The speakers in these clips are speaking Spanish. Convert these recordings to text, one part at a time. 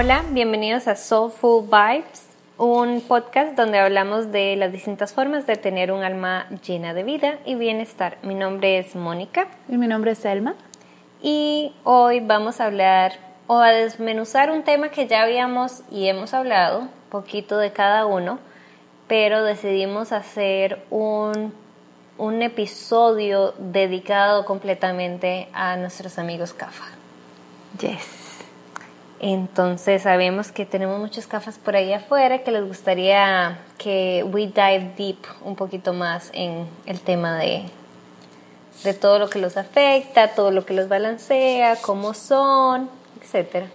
Hola, bienvenidos a Soulful Vibes, un podcast donde hablamos de las distintas formas de tener un alma llena de vida y bienestar. Mi nombre es Mónica. Y mi nombre es Selma. Y hoy vamos a hablar o a desmenuzar un tema que ya habíamos y hemos hablado, poquito de cada uno, pero decidimos hacer un, un episodio dedicado completamente a nuestros amigos CAFA. Yes. Entonces sabemos que tenemos muchos cafas por ahí afuera que les gustaría que we dive deep un poquito más en el tema de, de todo lo que los afecta, todo lo que los balancea, cómo son, etcétera.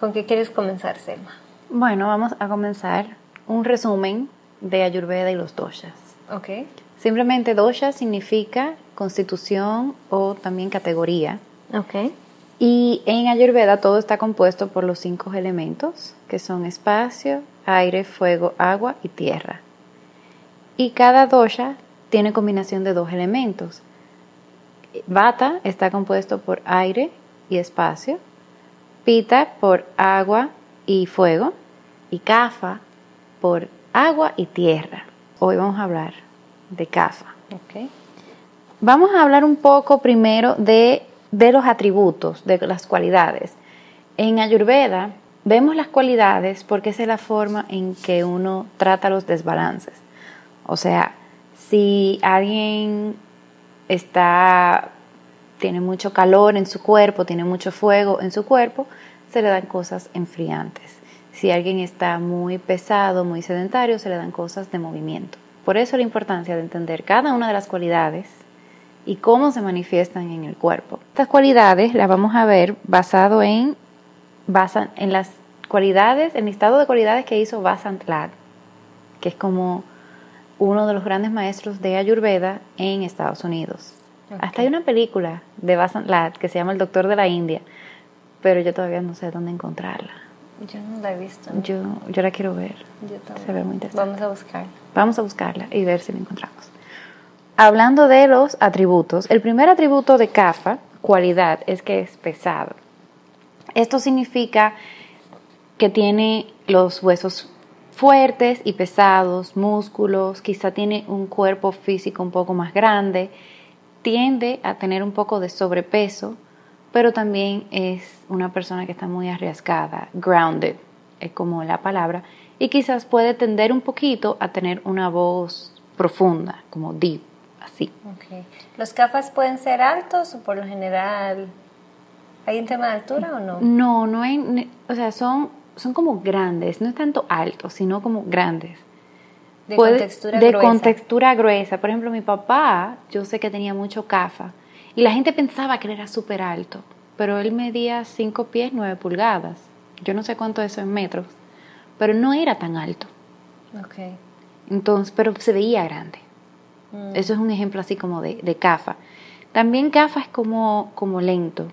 ¿Con qué quieres comenzar, Selma? Bueno, vamos a comenzar un resumen de Ayurveda y los doshas. Ok. Simplemente dosha significa constitución o también categoría. Ok. Y en Ayurveda todo está compuesto por los cinco elementos, que son espacio, aire, fuego, agua y tierra. Y cada dosha tiene combinación de dos elementos. Vata está compuesto por aire y espacio, Pita por agua y fuego, y Kapha por agua y tierra. Hoy vamos a hablar de. Ok. Vamos a hablar un poco primero de de los atributos, de las cualidades. En Ayurveda vemos las cualidades porque esa es la forma en que uno trata los desbalances. O sea, si alguien está tiene mucho calor en su cuerpo, tiene mucho fuego en su cuerpo, se le dan cosas enfriantes. Si alguien está muy pesado, muy sedentario, se le dan cosas de movimiento. Por eso la importancia de entender cada una de las cualidades y cómo se manifiestan en el cuerpo. Estas cualidades las vamos a ver basado en, basan, en las cualidades, el listado de cualidades que hizo Vasant Lad, que es como uno de los grandes maestros de Ayurveda en Estados Unidos. Hasta hay una película de Vasant Lad que se llama El Doctor de la India, pero yo todavía no sé dónde encontrarla. Yo no la he visto. ¿no? Yo, yo la quiero ver. Yo también. Se ve muy interesante. Vamos a buscarla. Vamos a buscarla y ver si la encontramos. Hablando de los atributos, el primer atributo de Kapha, cualidad, es que es pesado. Esto significa que tiene los huesos fuertes y pesados, músculos, quizá tiene un cuerpo físico un poco más grande, tiende a tener un poco de sobrepeso, pero también es una persona que está muy arriesgada, grounded, es como la palabra, y quizás puede tender un poquito a tener una voz profunda, como deep, así. Ok. ¿Los cafas pueden ser altos o por lo general hay un tema de altura o no? No, no hay, o sea, son, son como grandes, no es tanto altos, sino como grandes. De Puede- contextura de gruesa. contextura gruesa. Por ejemplo, mi papá, yo sé que tenía mucho cafa y la gente pensaba que él era súper alto, pero él medía 5 pies 9 pulgadas. Yo no sé cuánto eso en metros, pero no era tan alto. Ok. Entonces, pero se veía grande. Mm. Eso es un ejemplo así como de, de CAFA. También CAFA es como, como lento.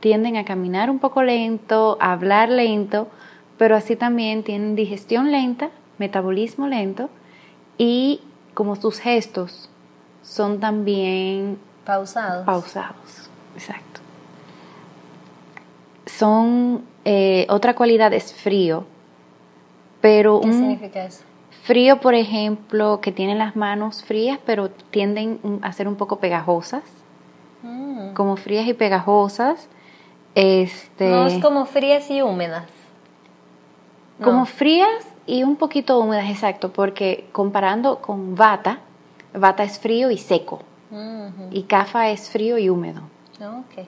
Tienden a caminar un poco lento, a hablar lento, pero así también tienen digestión lenta, metabolismo lento y como sus gestos son también Pausados. pausados. Exacto. Son, eh, otra cualidad es frío, pero ¿Qué un, significa eso? Frío, por ejemplo, que tienen las manos frías, pero tienden a ser un poco pegajosas, Mm. como frías y pegajosas. Este, No es como frías y húmedas. No. como frías y un poquito húmedas, exacto, porque comparando con Vata, Vata es frío y seco, Mhm. y Kapha es frío y húmedo. Ok.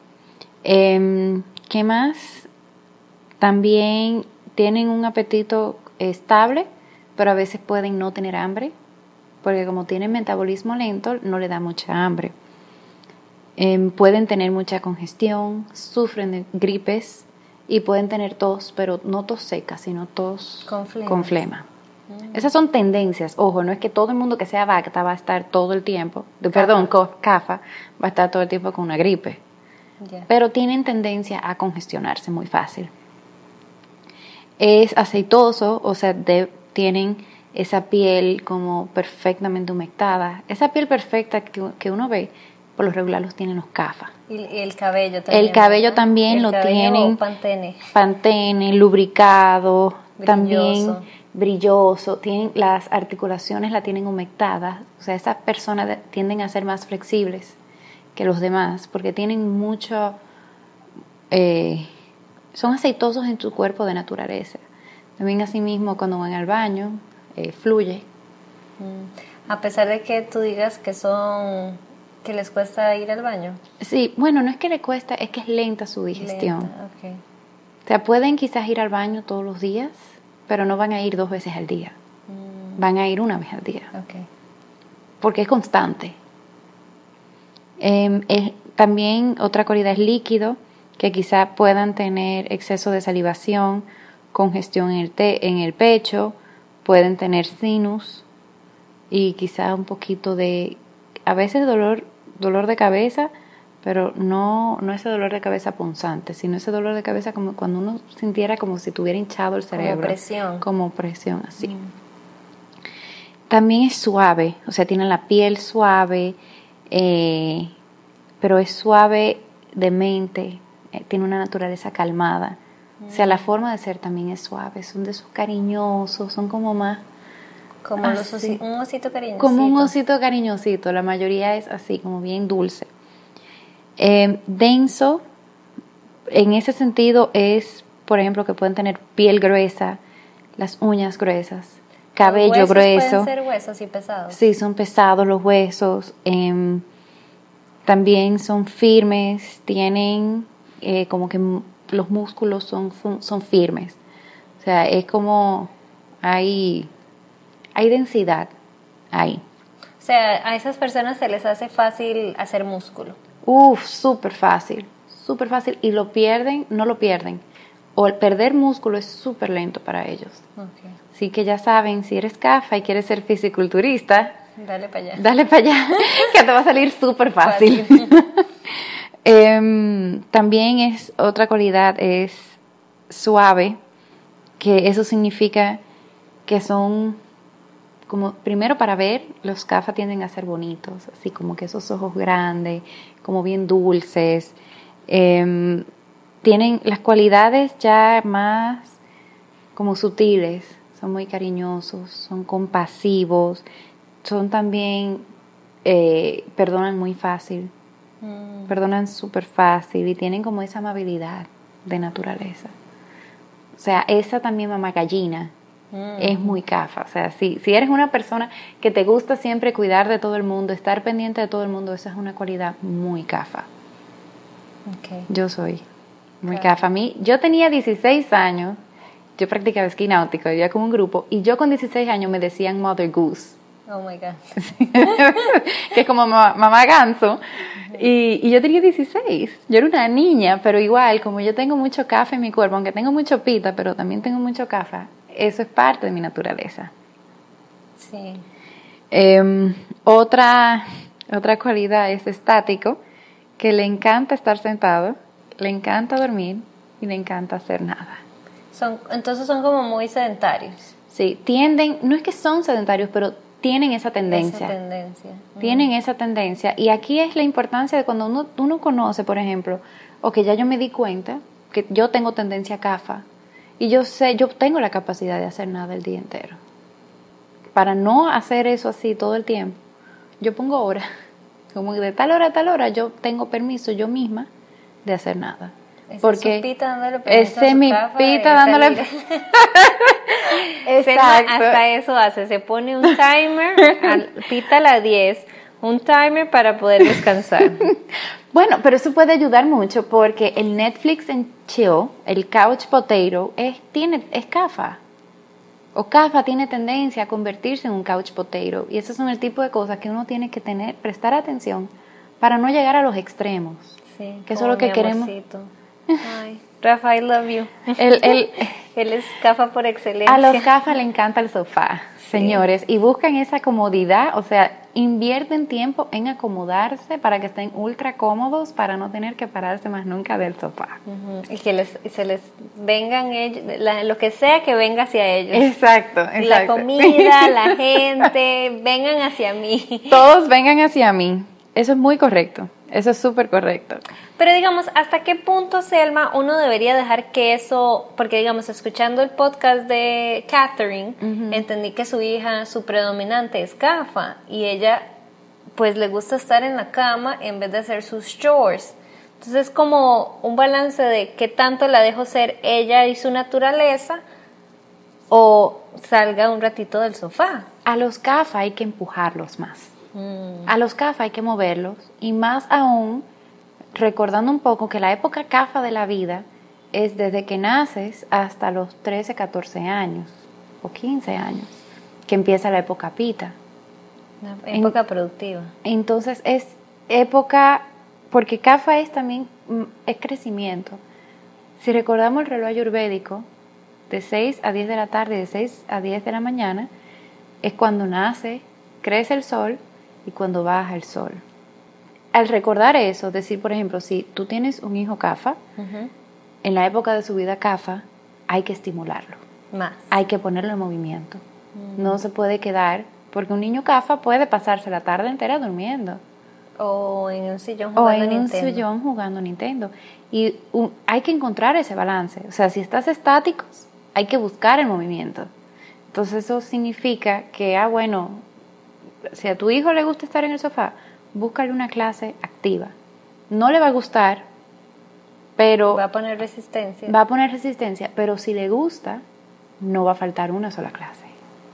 Em, ¿Qué más? También tienen un apetito estable, pero a veces pueden no tener hambre, porque como tienen metabolismo lento, no le da mucha hambre. Em, pueden tener mucha congestión, sufren de gripes y pueden tener tos, pero no tos seca, sino tos Con flema. con flema. Esas son tendencias. Ojo, no es que todo el mundo que sea Vata va a estar todo el tiempo, de- perdón, Kapha, va a estar todo el tiempo con una gripe pero tienen tendencia a congestionarse muy fácil. Es aceitoso, o sea, de- tienen esa piel como perfectamente humectada. Esa piel perfecta que, que uno ve, por lo regular los tienen los CAFA. Y, el cabello también. El cabello también El lo cabello tienen. Pantene. Pantene, lubricado, Brilloso. también brilloso, tienen las articulaciones la tienen humectadas, o sea, esas personas de- tienden a ser más flexibles que los demás porque tienen mucho, eh, son aceitosos en su cuerpo de naturaleza. También asimismo cuando van al baño, eh, fluye. Mm. A pesar de que tú digas que son que les cuesta ir al baño. Sí, bueno, no es que le cuesta, es que es lenta su digestión. Lenta. O sea, pueden quizás ir al baño todos los días, pero no van a ir dos veces al día, Mm, van a ir una vez al día. ok. porque es constante. Em, es- también otra cualidad es líquido, que quizá puedan tener exceso de salivación, congestión en el, te- en el pecho, pueden tener sinus y quizá un poquito de, a veces dolor, dolor de cabeza, pero no, no ese dolor de cabeza punzante, sino ese dolor de cabeza como cuando uno sintiera como si tuviera hinchado el cerebro. presión. Como presión, así. Mm. También es suave, o sea, tiene la piel suave, eh, pero es suave de mente, eh, tiene una naturaleza calmada. O sea, la forma de ser también es suave, son de esos cariñosos, son como más, Como los sí. osi- un osito cariñosito. como un osito cariñosito, la mayoría es así, como bien dulce. Eh, denso, en ese sentido es, por ejemplo, que pueden tener piel gruesa, las uñas gruesas, cabello huesos grueso. Pueden ser huesos y pesados. Sí, son pesados los huesos. em, también son firmes, tienen eh, como que los músculos son, son, firmes. O sea, es como hay, hay densidad ahí. O sea, a esas personas se les hace fácil hacer músculo. Uf, súper fácil, súper fácil. Y lo pierden, no lo pierden. O el perder músculo es súper lento para ellos. Ok. Así que ya saben, si eres CAFA y quieres ser fisiculturista, Dale para allá. Dale para allá, que te va a salir súper fácil. Fácil. Em, también es otra cualidad, es suave, que eso significa que son como, primero para ver, los CAFA tienden a ser bonitos, así como que esos ojos grandes, como bien dulces. Em, tienen las cualidades ya más como sutiles, son muy cariñosos, son compasivos, son también, eh, perdonan muy fácil, Mm. perdonan súper fácil y tienen como esa amabilidad de naturaleza. O sea, esa también mamá gallina Mm. es muy cafa. O sea, si, si eres una persona que te gusta siempre cuidar de todo el mundo, estar pendiente de todo el mundo, esa es una cualidad muy cafa. Ok. Yo soy muy Claro. cafa. A mí, yo tenía 16 años, yo practicaba esquí náutico, vivía con un grupo, y yo con 16 años me decían Mother Goose. Oh my God. que es como mamá, mamá ganso. Y, y yo tenía 16. Yo era una niña, pero igual, como yo tengo mucho café en mi cuerpo, aunque tengo mucho pita, pero también tengo mucho café, eso es parte de mi naturaleza. Sí. Em, otra, otra cualidad es estático, que le encanta estar sentado, le encanta dormir y le encanta hacer nada. Son, entonces son como muy sedentarios. Sí, tienden, no es que son sedentarios, pero tienen esa tendencia. Esa tendencia. Tienen esa tendencia. Y aquí es la importancia de cuando uno, uno conoce, por ejemplo, o que ya yo me di cuenta que yo tengo tendencia a CAFA y yo sé, yo tengo la capacidad de hacer nada el día entero. Para no hacer eso así todo el tiempo, yo pongo hora. Como de tal hora a tal hora yo tengo permiso yo misma de hacer nada. Porque su pita dándole ese mi pita dándole. Exacto. Hasta eso hace, se pone un timer, pita a las 10, un timer para poder descansar. Bueno, pero eso puede ayudar mucho porque el Netflix en chill, el couch potato, es, tiene, es CAFA. O CAFA tiene tendencia a convertirse en un couch potato. Y esos son el tipo de cosas que uno tiene que tener, prestar atención para no llegar a los extremos. Sí, Que eso es lo que queremos. amorcito. Ay, Rafa, I love you. El, el, Él es cafa por excelencia. a los CAFA le encanta el sofá, señores, y buscan esa comodidad, o sea, invierten tiempo en acomodarse para que estén ultra cómodos para no tener que pararse más nunca del sofá. Ujú, Y que les, se les vengan ellos, la- lo que sea que venga hacia ellos. Exacto, exacto. La comida, la gente, vengan hacia mí. Todos vengan hacia mí. Eso es muy correcto. Eso es súper correcto. Pero digamos, ¿hasta qué punto, Selma, uno debería dejar que eso, porque digamos, escuchando el podcast de Catherine, entendí que su hija, su predominante es gafa y ella pues le gusta estar en la cama en vez de hacer sus chores. Entonces es como un balance de qué tanto la dejo ser ella y su naturaleza o salga un ratito del sofá. A los CAF hay que empujarlos más. Mm. A los CAF hay que moverlos y más aún recordando un poco que la época CAFA de la vida es desde que naces hasta los 13, 14 años o 15 años, que empieza la época pita. La época productiva. Entonces es época, porque CAFA es también mm, es crecimiento. Si recordamos el reloj ayurvédico, de 6 a 10 de la tarde, de 6 a 10 de la mañana, es cuando nace, crece el sol y cuando baja el sol. Al recordar eso, decir, por ejemplo, si tú tienes un hijo CAFA, en la época de su vida CAFA, hay que estimularlo. Más. Hay que ponerlo en movimiento. No se puede quedar, porque un niño CAFA puede pasarse la tarde entera durmiendo. O en un sillón jugando o en un sillón jugando Nintendo. Y hay que encontrar ese balance. O sea, si estás estáticos, hay que buscar el movimiento. Entonces eso significa que, ah, bueno, si a tu hijo le gusta estar en el sofá, búscale una clase activa. No le va a gustar, pero... Va a poner resistencia. Va a poner resistencia, pero si le gusta, no va a faltar una sola clase.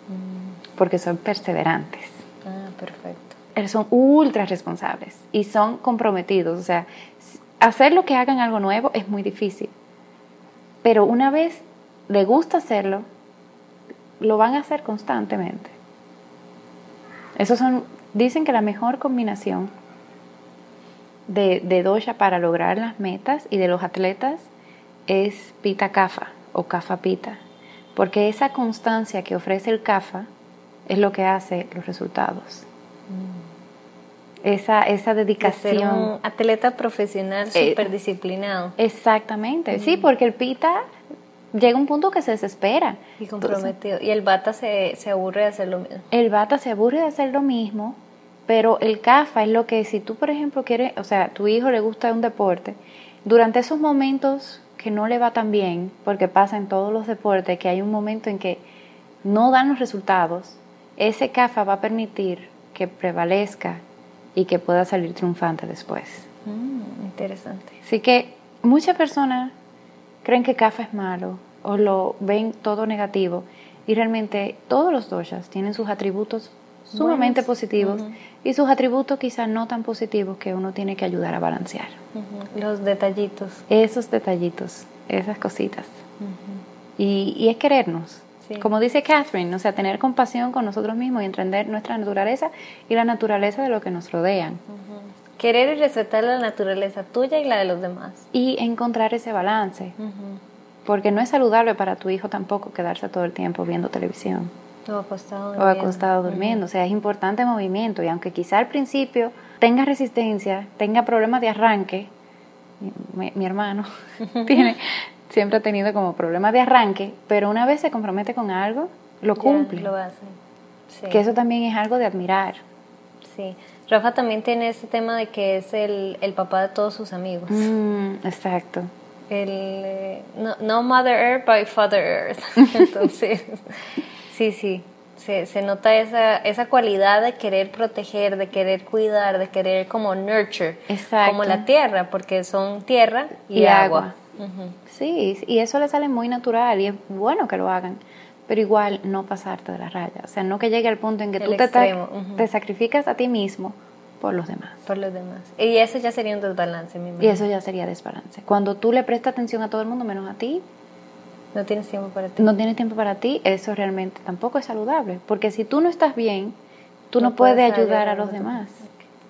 Mm. Porque son perseverantes. Ah, perfecto. Son ultra responsables y son comprometidos. O sea, hacer lo que hagan algo nuevo es muy difícil. Pero una vez le gusta hacerlo, lo van a hacer constantemente. Esos son, dicen que la mejor combinación de, de dosha para lograr las metas y de los atletas es pita kafa o kafa pita, porque esa constancia que ofrece el kafa es lo que hace los resultados. Mm. Esa, esa dedicación. ser un atleta profesional eh, súper disciplinado. Exactamente, sí, porque el pita llega un punto que se desespera. Y comprometido. y el bata se, se, aburre de hacer lo mismo. El bata se aburre de hacer lo mismo, pero el CAFA es lo que si tú, por ejemplo, quieres, o sea, tu hijo le gusta un deporte, durante esos momentos que no le va tan bien, porque pasa en todos los deportes, que hay un momento en que no dan los resultados, ese CAFA va a permitir que prevalezca y que pueda salir triunfante después. Mm, interesante. Así que muchas personas creen que CAFA es malo o lo ven todo negativo y realmente todos los doshas tienen sus atributos sumamente positivos y sus atributos quizás no tan positivos que uno tiene que ayudar a balancear. Los detallitos. Esos detallitos, esas cositas. y, es querernos. Como dice Catherine, o sea, tener compasión con nosotros mismos y entender nuestra naturaleza y la naturaleza de lo que nos rodean. Querer y respetar la naturaleza tuya y la de los demás. Y encontrar ese balance. Porque no es saludable para tu hijo tampoco quedarse todo el tiempo viendo televisión. O acostado durmiendo. O acostado durmiendo. O sea, es importante movimiento. Y aunque quizá al principio tenga resistencia, tenga problemas de arranque, mi, hermano tiene, siempre ha tenido como problemas de arranque, pero una vez se compromete con algo, lo cumple. lo hace. Que eso también es algo de admirar. Sí. Rafa también tiene ese tema de que es el, el papá de todos sus amigos. Mm, exacto. El, eh, no, no, Mother Earth, by Father Earth. Entonces, sí, sí. Se, se, nota esa, esa cualidad de querer proteger, de querer cuidar, de querer como nurture, Exacto. como la tierra, porque son tierra y, agua. Sí, y eso le sale muy natural y es bueno que lo hagan pero igual no pasarte de la raya. O sea, no que llegue al punto en que tú te, te, sacrificas a ti mismo por los demás. Por los demás. Y eso ya sería un desbalance, mi Y eso ya sería desbalance. Cuando tú le prestas atención a todo el mundo menos a ti, no tienes tiempo para ti. No tienes tiempo para ti, eso realmente tampoco es saludable. Porque si tú no estás bien, tú no, puedes, ayudar a los demás.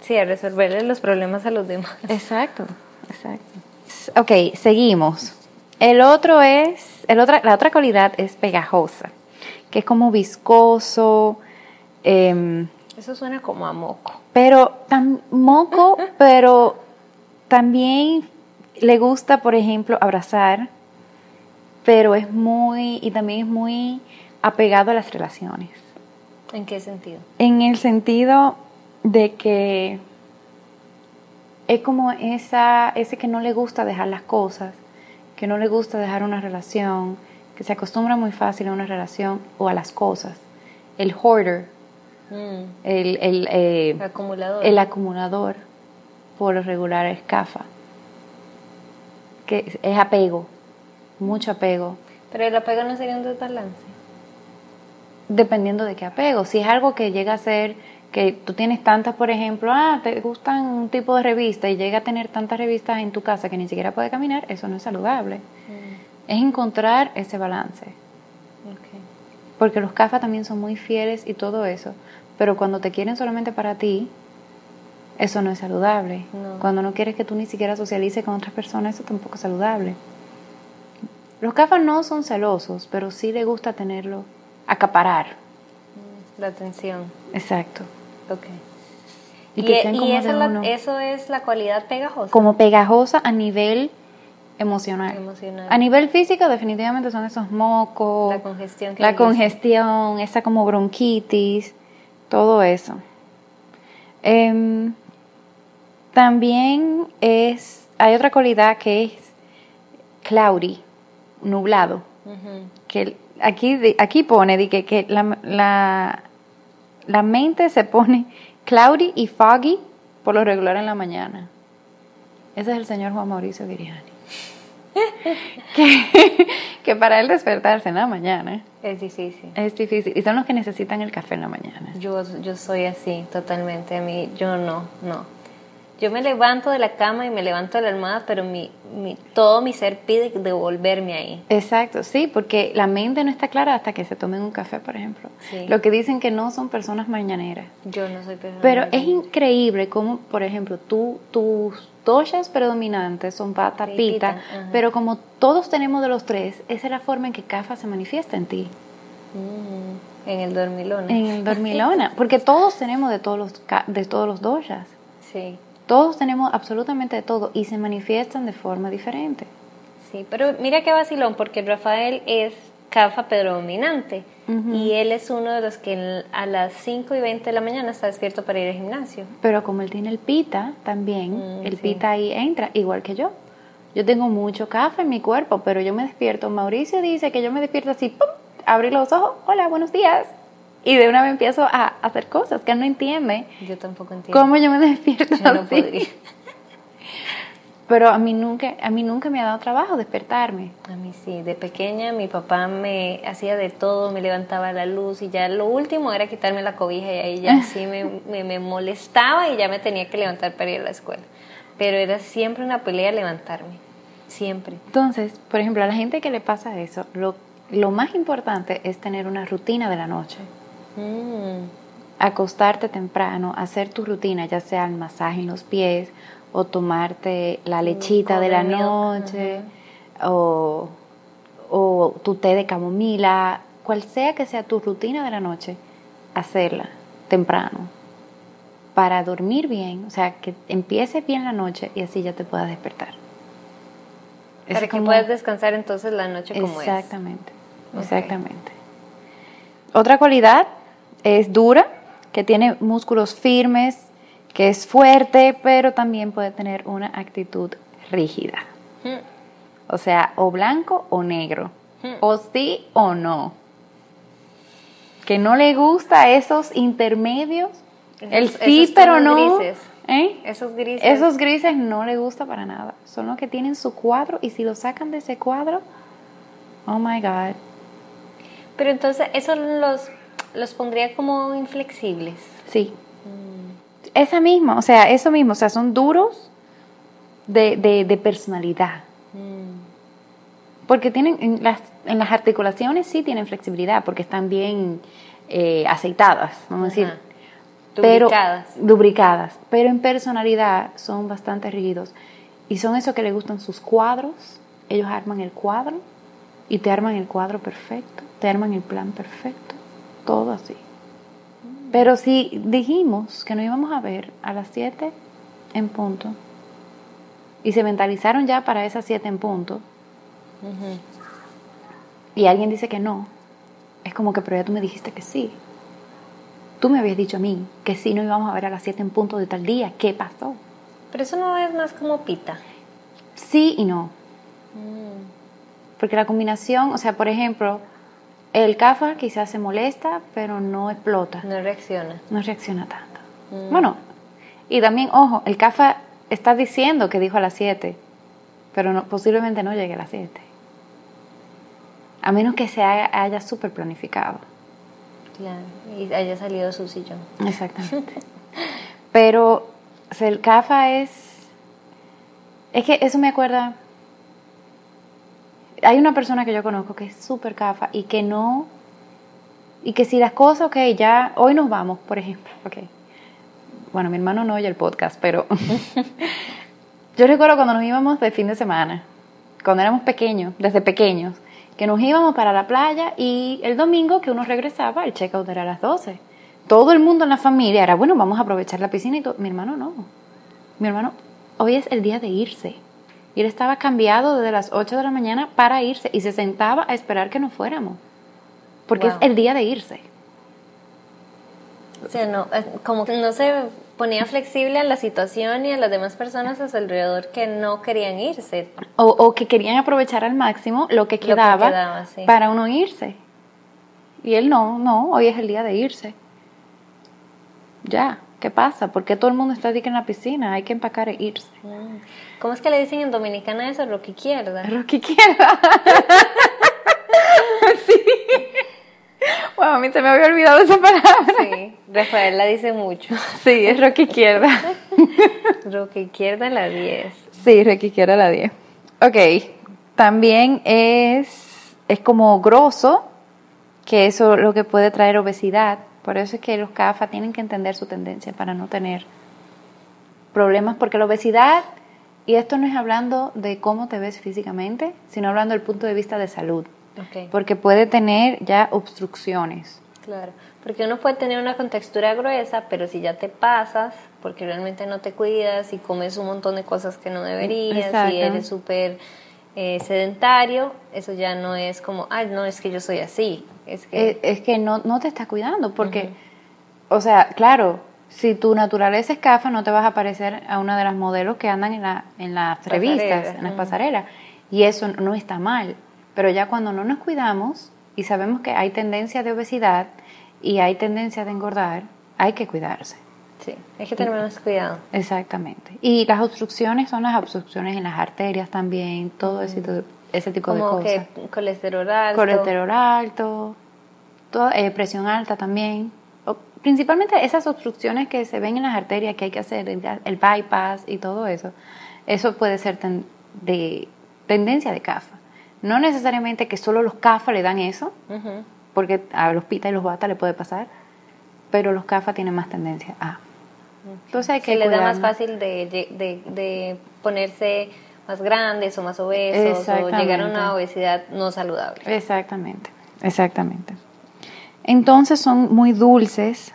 Sí, a resolverle los problemas a los demás. Exacto, exacto. Ok, seguimos. El otro es, el otra, la otra cualidad es pegajosa, que es como viscoso. Em, Eso suena como a moco. Pero, tan moco, pero también le gusta, por ejemplo, abrazar, pero es muy, y también es muy apegado a las relaciones. ¿En qué sentido? En el sentido de que es como esa, ese que no le gusta dejar las cosas, que no le gusta dejar una relación, que se acostumbra muy fácil a una relación o a las cosas. El hoarder, Mm. el, el, eh, Acumulador. el acumulador, por lo regular es CAFA, que es apego, mucho apego, Pero el apego no sería un desbalance. dependiendo de qué apego. Si es algo que llega a ser que tú tienes tantas, por ejemplo, ah, te gustan un tipo de revista y llega a tener tantas revistas en tu casa que ni siquiera puede caminar, eso no es saludable. Es encontrar ese balance. Porque los CAFA también son muy fieles y todo eso. Pero cuando te quieren solamente para ti, eso no es saludable. No. Cuando no quieres que tú ni siquiera socialices con otras personas, eso tampoco es saludable. Los CAFA no son celosos, pero sí les gusta tenerlo, acaparar. Mm, La atención. Exacto. Ok. Y e- esa la- eso es la cualidad pegajosa. Como pegajosa a nivel emocional. Emocional. A nivel físico, definitivamente son esos mocos. La congestión que La congestión, esa como bronquitis, todo eso. Em, también es, hay otra cualidad que es cloudy, nublado. Que aquí, aquí pone que, que la, la, la mente se pone cloudy y foggy por lo regular en la mañana. Ese es el señor Juan Mauricio Viriani. que, que para él despertarse en la mañana Es difícil. es difícil. Y son los que necesitan el café en la mañana. Yo, yo soy así, totalmente. A mí, yo no, no. Yo me levanto de la cama y me levanto de la almohada, pero mi, mi, todo mi ser pide devolverme ahí. Exacto, sí, porque la mente no está clara hasta que se tomen un café, por ejemplo. Sí. Lo que dicen que no son personas mañaneras. Yo no soy persona. Pero es increíble cómo, por ejemplo, tú, tus doshas predominantes son pata, pita, pero como todos tenemos de los tres, esa es la forma en que Kafa se manifiesta en ti, Mm, en el dormilón. en el dormilona, porque todos tenemos de todos los, de todos los doshas. Sí, Todos tenemos absolutamente de todo y se manifiestan de forma diferente. sí. Pero mira qué vacilón, porque Rafael es CAFA predominante. Y él es uno de los que a las 5 y 20 de la mañana está despierto para ir al gimnasio. Pero como él tiene el pita también, Mm, el sí. pita ahí entra, igual que yo. Yo tengo mucho café en mi cuerpo, pero yo me despierto. Mauricio dice que yo me despierto así, ¡pum! abrí los ojos, hola, buenos días. Y de una vez empiezo a hacer cosas que él no entiende. Yo tampoco entiendo. ¿Cómo yo me despierto Yo no así? podría. Pero a mí nunca, a mí nunca me ha dado trabajo despertarme. A mí sí, de pequeña mi papá me hacía de todo, me levantaba la luz y ya lo último era quitarme la cobija y ahí ya sí me, me, me molestaba y ya me tenía que levantar para ir a la escuela. Pero era siempre una pelea levantarme, siempre. Entonces, por ejemplo, a la gente que le pasa eso, lo, lo más importante es tener una rutina de la noche. Mm, acostarte temprano, hacer tu rutina, ya sea el masaje en los pies o tomarte la lechita de la milk, noche o, o tu té de camomila, cual sea que sea tu rutina de la noche, hacerla temprano para dormir bien, o sea, que empieces bien la noche y así ya te puedas despertar. Es para que como- puedas descansar entonces la noche como es. Exactamente, exactamente. Otra cualidad es dura, que tiene músculos firmes, que es fuerte, pero también puede tener una actitud rígida. Mm, O sea, o blanco o negro, Hmm. o sí o no. Que no le gusta esos intermedios, el Esos- sí esos pero no. grises. ¿Eh? Esos grises. Esos grises no le gusta para nada. Son los que tienen su cuadro y si lo sacan de ese cuadro, oh my God. Pero entonces eso los, los pondría como inflexibles. Sí. Esa misma, o sea, eso mismo, o sea, son duros de, de, de personalidad. Mm, Porque tienen, en las, en las articulaciones sí tienen flexibilidad, porque están bien eh, aceitadas, vamos a decir. Ajá. Pero, Lubricadas. lubricadas. Pero en personalidad son bastante rígidos. Y son esos que les gustan sus cuadros. Ellos arman el cuadro y te arman el cuadro perfecto, te arman el plan perfecto, todo así. Pero si dijimos que nos íbamos a ver a las 7 en punto y se mentalizaron ya para esas 7 en punto y alguien dice que no, es como que, pero ya tú me dijiste que sí. Tú me habías dicho a mí que sí, no íbamos a ver a las 7 en punto de tal día. ¿Qué pasó? Pero eso no es más como pita. Sí y no. Porque la combinación, o sea, por ejemplo, el CAFA quizás se molesta, pero no explota. No reacciona. No reacciona tanto. Bueno, y también, ojo, el CAFA está diciendo que dijo a las 7, pero no, posiblemente no llegue a las 7. A menos que se haya, haya súper planificado. Claro, y haya salido su sillón. Exactamente. pero o sea, el CAFA es... Es que eso me acuerda... Hay una persona que yo conozco que es súper CAFA y que no... Y que si las cosas, ok, ya hoy nos vamos, por ejemplo, ok. Bueno, mi hermano no oye el podcast, pero yo recuerdo cuando nos íbamos de fin de semana, cuando éramos pequeños, desde pequeños, que nos íbamos para la playa y el domingo que uno regresaba, el check-out era a las 12 todo el mundo en la familia era, bueno, vamos a aprovechar la piscina y todo. Mi hermano no. Mi hermano, hoy es el día de irse. Y él estaba cambiado desde las 8 de la mañana para irse y se sentaba a esperar que nos fuéramos. Porque es el día de irse. O sea, no, como que no se ponía flexible a la situación y a las demás personas a su alrededor que no querían irse. O, que querían aprovechar al máximo lo que quedaba, para uno irse. Y él no, no, hoy es el día de irse. Ya, ¿qué pasa? ¿Por qué todo el mundo está aquí en la piscina? Hay que empacar e irse. Mm. ¿Cómo es que le dicen en dominicana eso? Roque izquierda. sí. Bueno, a mí se me había olvidado esa palabra. Sí, Rafael la dice mucho. Sí, es roque izquierda la 10. Sí, roque izquierda la 10. Ok, también es, es como grosso, que eso lo que puede traer obesidad por eso es que los CAFA tienen que entender su tendencia para no tener problemas, porque la obesidad, y esto no es hablando de cómo te ves físicamente, sino hablando del punto de vista de salud, porque puede tener ya obstrucciones. Claro, porque uno puede tener una contextura gruesa, pero si ya te pasas, porque realmente no te cuidas y comes un montón de cosas que no deberías, y eres súper eh, sedentario, eso ya no es como, ay, no, es que yo soy así. Es que, es, que no, no te estás cuidando, porque, o sea, claro, si tu naturaleza es cafa, no te vas a parecer a una de las modelos que andan en, la, en las revistas, en las pasarelas. Y eso no está mal. Pero ya cuando no nos cuidamos y sabemos que hay tendencia de obesidad y hay tendencia de engordar, hay que cuidarse. Sí, hay que tener más cuidado. Exactamente. Y las obstrucciones son las obstrucciones en las arterias también, todo ese, ese tipo de cosas. Que colesterol alto. Colesterol alto, todo, eh, presión alta también. Principalmente esas obstrucciones que se ven en las arterias que hay que hacer, el, bypass y todo eso. Eso puede ser de tendencia de CAFA. No necesariamente que solo los CAFA le dan eso, porque a los PITA y los BATA le puede pasar, pero los CAFA tienen más tendencia a. Entonces hay que Se les da más fácil de, de, de, ponerse más grandes o más obesos o llegar a una obesidad no saludable. Exactamente, exactamente. Entonces son muy dulces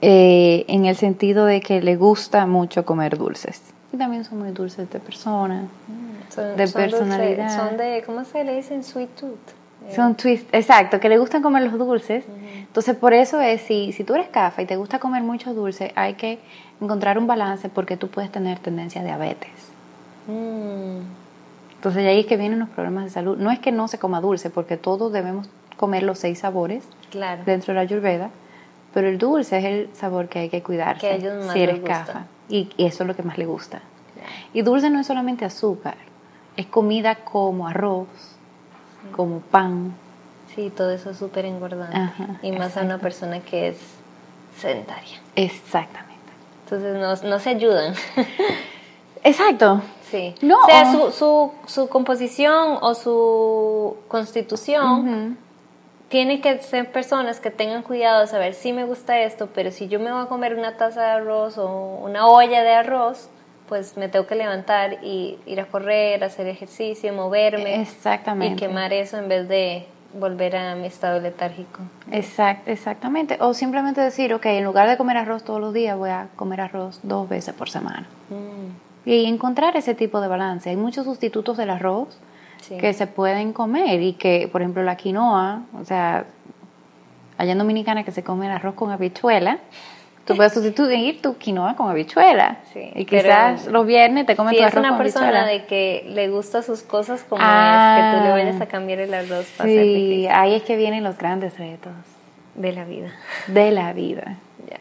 eh, en el sentido de que le gusta mucho comer dulces. Y también son muy dulces de persona, mm, de personalidad. son de, ¿cómo se le dicen? Sweet tooth. Son twist, exacto, que le gustan comer los dulces. Entonces, por eso es, si, si tú eres cafa y te gusta comer mucho dulce, hay que encontrar un balance porque tú puedes tener tendencia a diabetes. Mm. Entonces, ahí es que vienen los problemas de salud. No es que no se coma dulce, porque todos debemos comer los seis sabores claro. dentro de la ayurveda, pero el dulce es el sabor que hay que cuidarse si eres cafa. Y, eso es lo que más le gusta. Y dulce no es solamente azúcar, es comida como arroz, como pan. Sí, todo eso es súper engordante. y más a una persona que es sedentaria. Exactamente. Entonces no, se ayudan. Exacto. Sí. No, o sea, su, su, su, composición o su constitución tiene que ser personas que tengan cuidado de saber si me gusta esto, pero si yo me voy a comer una taza de arroz o una olla de arroz, pues me tengo que levantar y ir a correr, hacer ejercicio, moverme. Exactamente. Y quemar eso en vez de volver a mi estado letárgico. Exact, exactamente. O simplemente decir, ok, en lugar de comer arroz todos los días, voy a comer arroz dos veces por semana. Mm. Y encontrar ese tipo de balance. Hay muchos sustitutos del arroz que se pueden comer y que, por ejemplo, la quinoa, o sea, allá en Dominicana que se come el arroz con habichuela, Tú puedes sustituir tu quinoa con habichuela. Sí, y quizás los viernes te comes Si tu es arroz una con persona habichuela. de que le gusta sus cosas como Ah. es, que tú le vayas a cambiar el arroz va a ser Sí, ahí es que vienen los grandes retos de la vida. de la vida. Ya.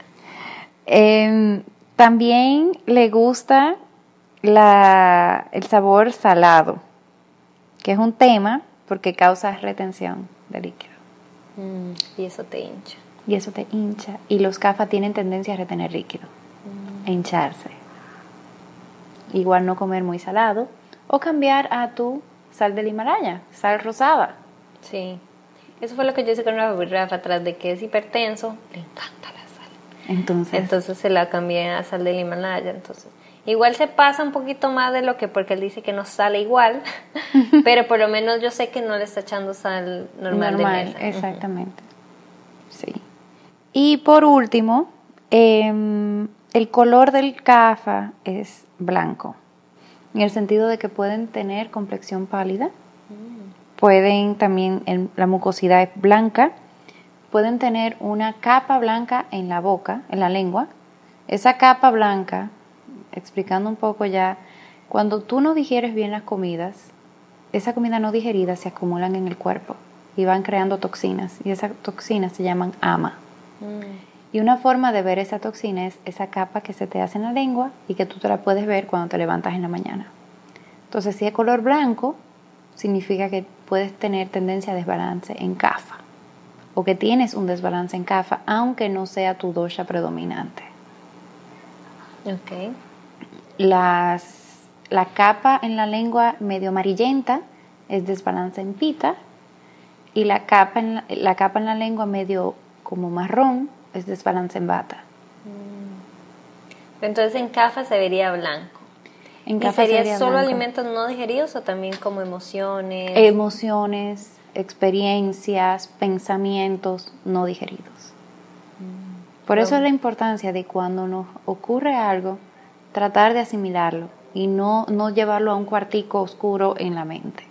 Em, también le gusta la, el sabor salado, que es un tema porque causa retención de líquido. Mm, y eso te hincha. Y eso te hincha. Y los CAFA tienen tendencia a retener líquido, a hincharse. Igual no comer muy salado o cambiar a tu sal del Himalaya, sal rosada. Sí. Eso fue lo que yo hice con Rafa, tras de que es hipertenso, le encanta la sal. Entonces, Entonces se la cambié a sal del Himalaya. Entonces, igual se pasa un poquito más de lo que, porque él dice que no sale igual, pero por lo menos yo sé que no le está echando sal normal, de mesa. exactamente. Sí. Y por último, em, el color del CAFA es blanco, en el sentido de que pueden tener complexión pálida, pueden también, en- la mucosidad es blanca, pueden tener una capa blanca en la boca, en la lengua. Esa capa blanca, explicando un poco ya, cuando tú no digieres bien las comidas, esa comida no digerida se acumulan en el cuerpo y van creando toxinas y esas toxinas se llaman ama. Mm. Y una forma de ver esa toxina es esa capa que se te hace en la lengua y que tú te la puedes ver cuando te levantas en la mañana. Entonces, si es color blanco, significa que puedes tener tendencia a desbalance en CAFA o que tienes un desbalance en CAFA, aunque no sea tu dosha predominante. Ok. Las, la capa en la lengua medio amarillenta es desbalance en pita y la capa en la, la capa en la lengua medio como marrón es desbalance en bata. Entonces en CAFA se vería blanco. En ¿Y sería sería solo blanco. alimentos no digeridos o también como emociones? Emociones, experiencias, pensamientos no digeridos. Por eso es la importancia de cuando nos ocurre algo, tratar de asimilarlo y no, no llevarlo a un cuartico oscuro en la mente.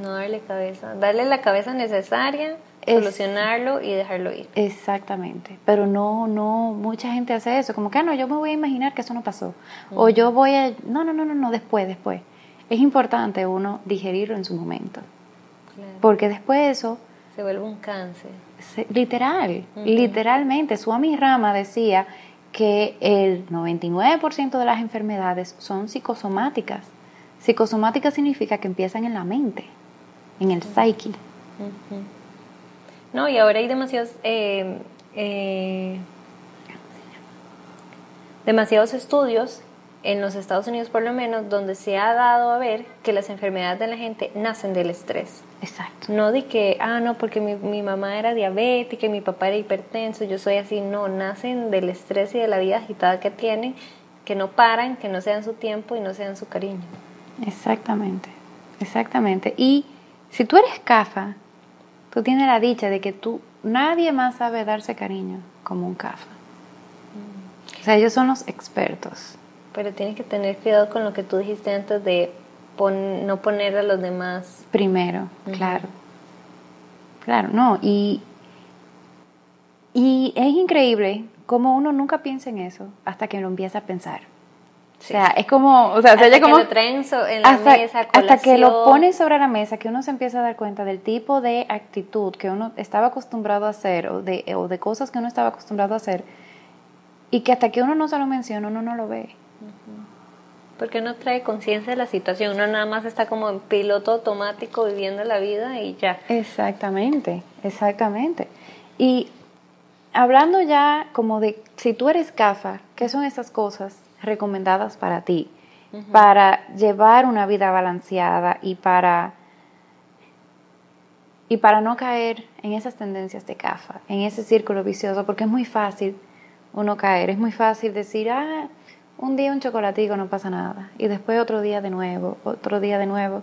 No darle cabeza, darle la cabeza necesaria, Es- solucionarlo y dejarlo ir. Exactamente, pero no, no, mucha gente hace eso, como que, ah, no, yo me voy a imaginar que eso no pasó, o yo voy a, no, no, no, no, no, después, después. Es importante uno digerirlo en su momento, Claro. porque después de eso, Se vuelve un cáncer. se- literal, literalmente, Swami Rama decía que el 99% de las enfermedades son psicosomáticas. Psicosomática significa que empiezan en la mente, en el psyche. No, y ahora hay demasiados, eh, eh, demasiados estudios en los Estados Unidos por lo menos donde se ha dado a ver que las enfermedades de la gente nacen del estrés. Exacto. No de que, ah, no, porque mi, mi mamá era diabética y mi papá era hipertenso, yo soy así. No, nacen del estrés y de la vida agitada que tienen, que no paran, que no se dan su tiempo y no se dan su cariño. Exactamente, exactamente. Y si tú eres CAFA, tú tienes la dicha de que tú, nadie más sabe darse cariño como un CAFA. O sea, ellos son los expertos. Pero tienes que tener cuidado con lo que tú dijiste antes de pon- no poner a los demás. Primero, claro. Claro, no, y, y es increíble cómo uno nunca piensa en eso hasta que lo empieza a pensar. O sea, es como, o sea, se Hasta que como lo traen so- en la hasta, mesa, hasta que lo ponen sobre la mesa, que uno se empieza a dar cuenta del tipo de actitud que uno estaba acostumbrado a hacer o de, o de cosas que uno estaba acostumbrado a hacer y que hasta que uno no se lo menciona, uno no lo ve. Porque no trae conciencia de la situación, uno nada más está como en piloto automático viviendo la vida y ya. Exactamente, exactamente. Y hablando ya como de si tú eres CAFA, ¿qué son esas cosas recomendadas para ti? Para llevar una vida balanceada y para y para no caer en esas tendencias de CAFA, en ese círculo vicioso, porque es muy fácil uno caer, es muy fácil decir, ah, un día un chocolatico no pasa nada, y después otro día de nuevo, otro día de nuevo,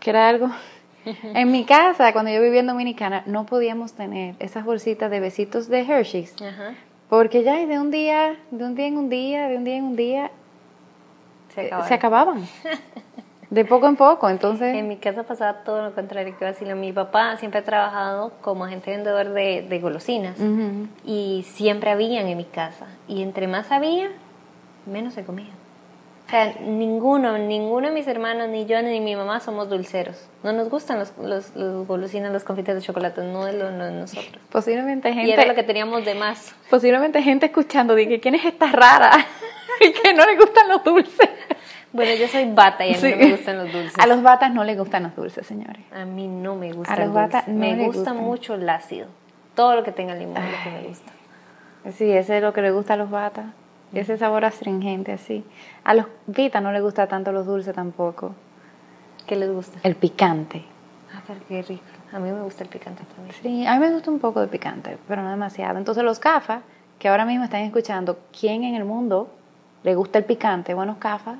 que era algo en mi casa, cuando yo vivía en Dominicana, no podíamos tener esas bolsitas de besitos de Hershey's. Ajá. Porque ya de un día, de un día en un día, de un día en un día, Se acababan. De poco en poco, entonces. En mi casa pasaba todo lo contrario que vacilo. Mi papá siempre ha trabajado como agente vendedor de, de golosinas y siempre habían en mi casa. Y entre más había, menos se comía. O sea, ninguno, ninguno de mis hermanos, ni yo, ni mi mamá somos dulceros. No nos gustan los, los, los golosinas, los confites de chocolate, no es lo no es nosotros. Posiblemente Y era lo que gente, teníamos de más. posiblemente gente escuchando de que quién es esta rara y que no le gustan los dulces. Bueno, yo soy bata y a mí Sí. no me gustan los dulces. A los batas no les gustan los dulces, señores. A mí no me gusta A el los bata dulce. no me gusta gustan. mucho el ácido. Todo lo que tenga limón es lo que me gusta. Sí, ese es lo que le gusta a los batas. Ese sabor astringente, así. A los vitas no les gusta tanto los dulces tampoco. ¿Qué les gusta? El picante. Ah, pero qué rico. A mí me gusta el picante también. Sí, a mí me gusta un poco de picante, pero no demasiado. Entonces los cafas, que ahora mismo están escuchando, ¿quién en el mundo le gusta el picante? Bueno, cafas,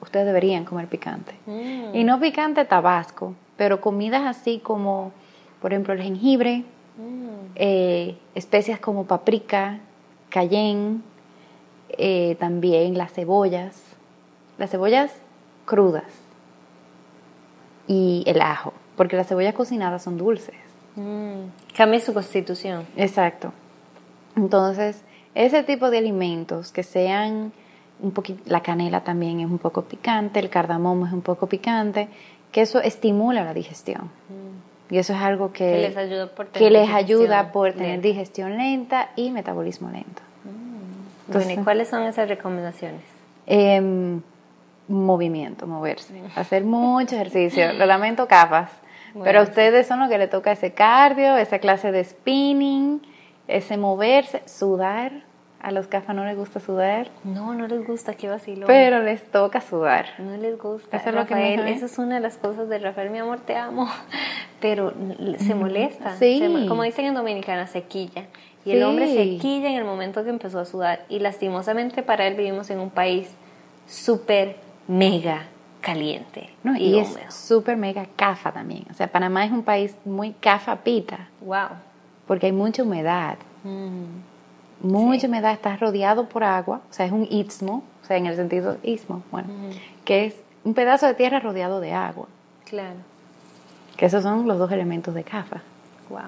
ustedes deberían comer picante. Mm. Y no picante tabasco, pero comidas así como, por ejemplo, el jengibre, Mm. eh, especias como paprika, cayenne, eh, también las cebollas, las cebollas crudas y el ajo, porque las cebollas cocinadas son dulces. Mm. Cambia su constitución. Exacto. Entonces, ese tipo de alimentos que sean un poquito, la canela también es un poco picante, el cardamomo es un poco picante, que eso estimula la digestión. Y eso es algo que, Que les ayuda por que tener les digestión ayuda por tener lenta. digestión lenta y metabolismo lento. Bueno, ¿y cuáles son esas recomendaciones? Em, movimiento, moverse, hacer mucho ejercicio. Lo lamento, capas, Bueno, pero a ustedes son los que le toca ese cardio, esa clase de spinning, ese moverse, sudar. A los cafas no les gusta sudar, No, no les gusta, qué vacilo. pero les toca sudar. No les gusta. Eso es lo que me Rafael, dijo, ¿eh? eso es una de las cosas de Rafael, mi amor, te amo. Pero se molesta. sí. Se mo- como dicen en Dominicana, sequilla. Y el hombre se quilla en el momento que empezó a sudar. Y lastimosamente para él vivimos en un país súper mega caliente ¿no? y, Y es súper mega cafa también. O sea, Panamá es un país muy cafapita, Wow. porque hay mucha humedad. Mm. Mucha humedad, está rodeado por agua, o sea, es un istmo, o sea, en el sentido istmo, bueno, que es un pedazo de tierra rodeado de agua, Claro. que esos son los dos elementos de CAFA. Wow.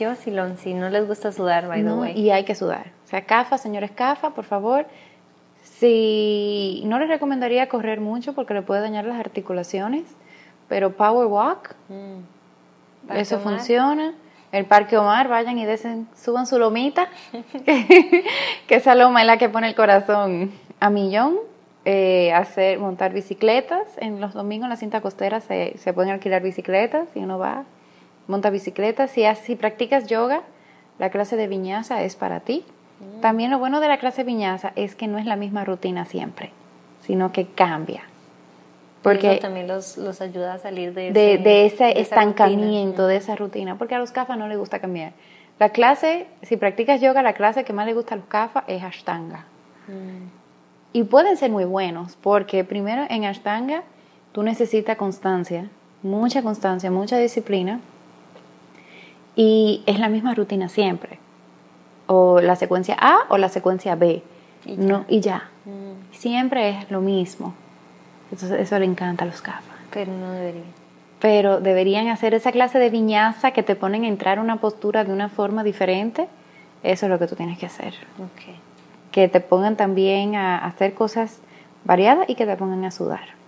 Qué vacilón. Si no les gusta sudar, by the ¿no? way. Y hay que sudar. O sea, CAFA, señores CAFA, por favor, si no les recomendaría correr mucho porque le puede dañar las articulaciones, pero Power Walk, Mm. Eso Omar. funciona. El Parque Omar, vayan y desen, suban su lomita, que esa loma es la que pone el corazón a millón. Eh, hacer, montar bicicletas. En los domingos en la cinta costera se, se pueden alquilar bicicletas y uno va, monta bicicletas. Si, así practicas yoga, la clase de viñaza es para ti. También lo bueno de la clase de viñaza es que no es la misma rutina siempre, sino que cambia. Porque Eso también los, los ayuda a salir de, de, de ese de esa estancamiento, rutina. de esa rutina, porque a los CAFA no les gusta cambiar. La clase, si practicas yoga, la clase que más le gusta a los CAFA es Ashtanga. Mm. Y pueden ser muy buenos, porque primero en Ashtanga tú necesitas constancia, mucha constancia, mucha disciplina, y es la misma rutina siempre. O la secuencia A o la secuencia B. Y ya. No, y ya. Mm. Siempre es lo mismo. Entonces eso le encanta a los CAFA Pero no debería. pero deberían hacer esa clase de viñaza que te ponen a entrar una postura de una forma diferente. Eso es lo que tú tienes que hacer. Que te pongan también a hacer cosas variadas y que te pongan a sudar.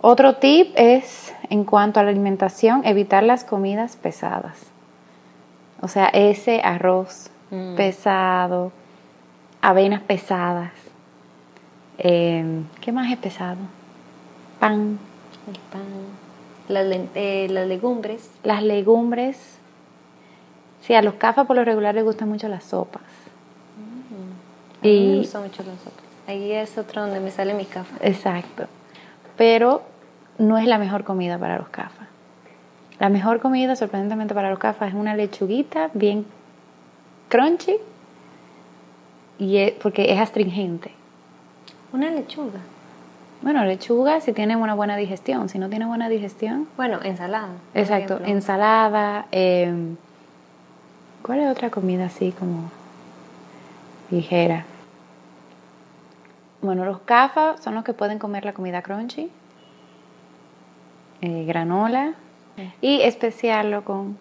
Otro tip es, en cuanto a la alimentación, evitar las comidas pesadas. O sea, ese arroz Mm. pesado, avenas pesadas. Eh, ¿Qué más es pesado? Pan, El pan, las, eh, las legumbres. Las legumbres. Sí, a los cafas por lo regular les gustan mucho las sopas. A mí me gustan mucho las sopas. Ahí es otro donde me sale mi café. Exacto. Pero no es la mejor comida para los cafas. La mejor comida, sorprendentemente para los cafas, es una lechuguita bien crunchy y es- porque es astringente. Una lechuga. Bueno, lechuga si tiene una buena digestión. Si no tiene buena digestión, Bueno, ensalada. Exacto, ejemplo. ensalada. eh, ¿Cuál es otra comida así como ligera? Bueno, los cafas son los que pueden comer la comida crunchy. eh, granola y especiarlo con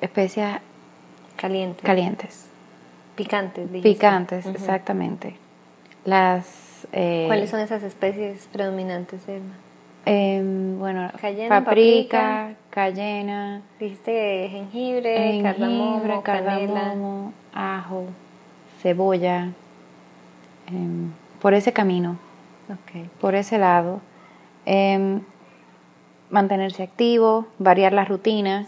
especias Caliente. calientes. Picantes, dijiste. Picantes, exactamente. Las... eh, ¿Cuáles son esas especies predominantes, Irma? em, bueno, Cayena, paprika, cayena, Dijiste jengibre, jengibre, cardamomo, canela. ajo, cebolla. em, por ese camino, por ese lado. Em, mantenerse activo, variar la rutina.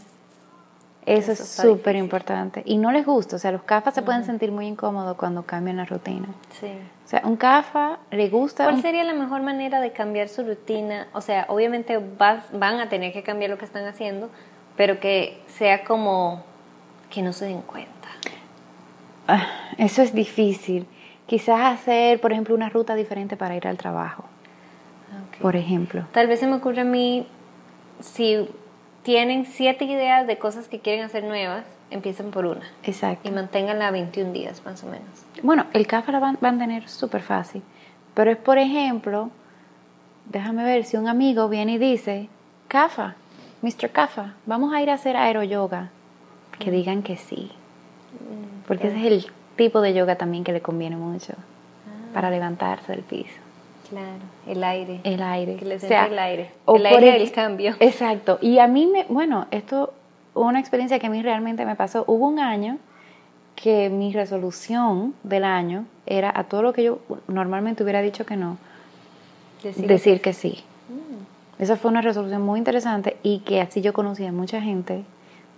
Eso, Eso es súper importante. Y no les gusta, o sea, los CAFA se pueden sentir muy incómodos cuando cambian la rutina. Sí. O sea, un CAFA le gusta... ¿Cuál un- sería la mejor manera de cambiar su rutina? O sea, obviamente vas- van a tener que cambiar lo que están haciendo, pero que sea como que no se den cuenta. Ah, Eso es difícil. Quizás hacer, por ejemplo, una ruta diferente para ir al trabajo, por ejemplo. Tal vez se me ocurre a mí, si tienen siete ideas de cosas que quieren hacer nuevas, empiecen por una Exacto. y manténganla 21 días más o menos. Bueno, el CAFA la van, van a tener súper fácil. Pero es, por ejemplo, déjame ver, si un amigo viene y dice, CAFA, Mr. CAFA, vamos a ir a hacer aeroyoga. Que digan que sí. Porque ese es el tipo de yoga también que le conviene mucho para levantarse del piso. Claro, el aire. El aire. Que les O sea, el aire. o El aire el- del cambio. Exacto. Y a mí me, bueno, esto, una experiencia que a mí realmente me pasó. Hubo un año que mi resolución del año era a todo lo que yo normalmente hubiera dicho que no, Decir, decir que sí. Mm, Esa fue una resolución muy interesante y que así yo conocí a mucha gente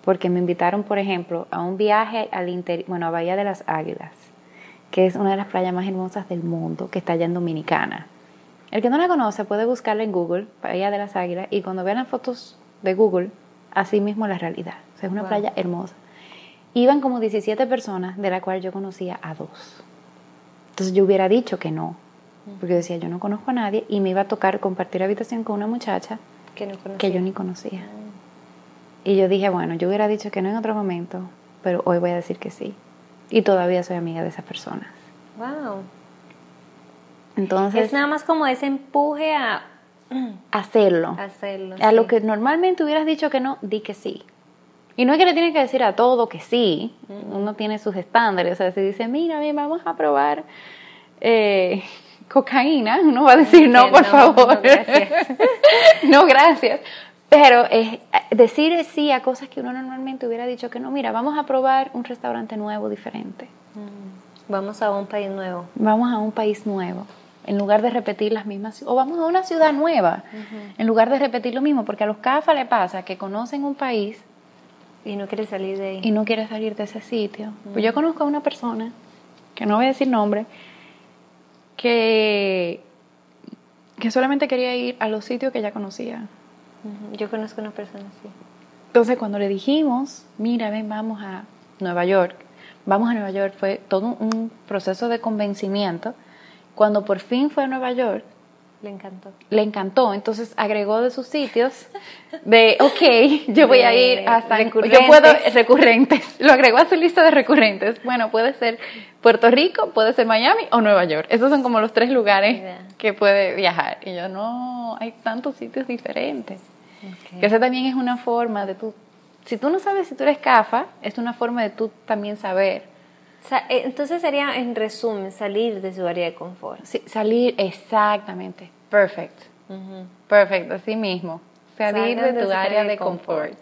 porque me invitaron, por ejemplo, a un viaje al interior, bueno, a Bahía de las Águilas, que es una de las playas más hermosas del mundo, que está allá en Dominicana. El que no la conoce puede buscarla en Google, Bahía de las Águilas, y cuando vean las fotos de Google, así mismo la realidad. O sea, es una Wow. playa hermosa. Iban como 17 personas, de la cual yo conocía a dos. Entonces yo hubiera dicho que no, porque yo decía, yo no conozco a nadie y me iba a tocar compartir habitación con una muchacha que no conocía. que yo ni conocía. Y yo dije, bueno, yo hubiera dicho que no en otro momento, pero hoy voy a decir que sí. Y todavía soy amiga de esas personas. Wow. Entonces, Es nada más como ese empuje a hacerlo. hacerlo. A lo que normalmente hubieras dicho que no, di que sí. Y no es que le tienes que decir a todo que sí. Uno tiene sus estándares. O sea, si dice, mira, bien, vamos a probar eh, cocaína, uno va a decir, no, Que por no, favor. no, gracias. no, gracias. Pero es decir sí a cosas que uno normalmente hubiera dicho que no. Mira, vamos a probar un restaurante nuevo, diferente. Mm. Vamos a un país nuevo. Vamos a un país nuevo. En lugar de repetir las mismas, o vamos a una ciudad nueva, en lugar de repetir lo mismo, porque a los CAFA le pasa que conocen un país Y no quiere salir de ahí. y no quiere salir de ese sitio. Pues yo conozco a una persona, que no voy a decir nombre, que, que solamente quería ir a los sitios que ya conocía. Yo conozco una persona así. Entonces cuando le dijimos, mira, ven, vamos a Nueva York, vamos a Nueva York, fue todo un proceso de convencimiento. Cuando por fin fue a Nueva York, Le encantó. le encantó, entonces agregó de sus sitios de, ok, yo voy a ir a San Yo Recurrentes. puedo, recurrentes, lo agregó a su lista de recurrentes. Bueno, puede ser Puerto Rico, puede ser Miami o Nueva York. Esos son como los tres lugares que puede viajar. Y yo, no, hay tantos sitios diferentes. Ok. Que esa también es una forma de tú, si tú no sabes si tú eres CAFA, es una forma de tú también saber. Eh, Entonces sería, en resumen, salir de su área de confort. Sí, salir exactamente, perfect, perfect, así mismo. Salir de tu área de confort.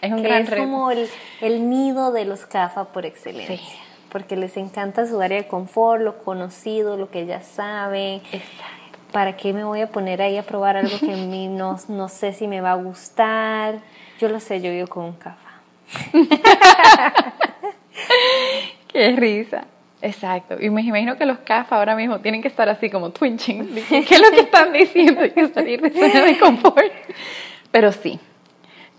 Es un que gran es reto. como el, el nido de los CAFA por excelencia. Sí. Porque les encanta su área de confort, lo conocido, lo que ya saben. Exacto. ¿Para qué me voy a poner ahí a probar algo que a mí no, no sé si me va a gustar? Yo lo sé, yo vivo con un CAFA. Qué risa. Exacto. Y me imagino que los CAFA ahora mismo tienen que estar así como twinching. ¿Qué es lo que están diciendo? Hay que salir de zona de confort. Pero sí.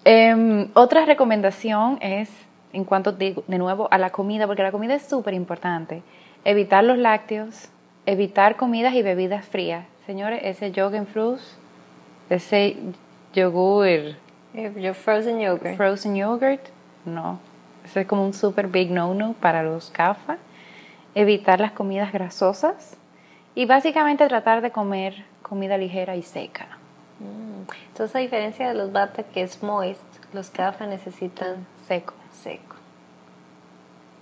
Em, otra recomendación es, en cuanto de, de nuevo a la comida, porque la comida es súper importante. Evitar los lácteos, evitar comidas y bebidas frías. Señores, ese yogurt fruits, ese yogur, Yo frozen yogurt. frozen yogurt, no. Ese es como un super big no-no para los CAFA. Evitar las comidas grasosas y básicamente tratar de comer comida ligera y seca. Mm. Entonces, a diferencia de los bata que es moist, los kafa necesitan Seco. seco.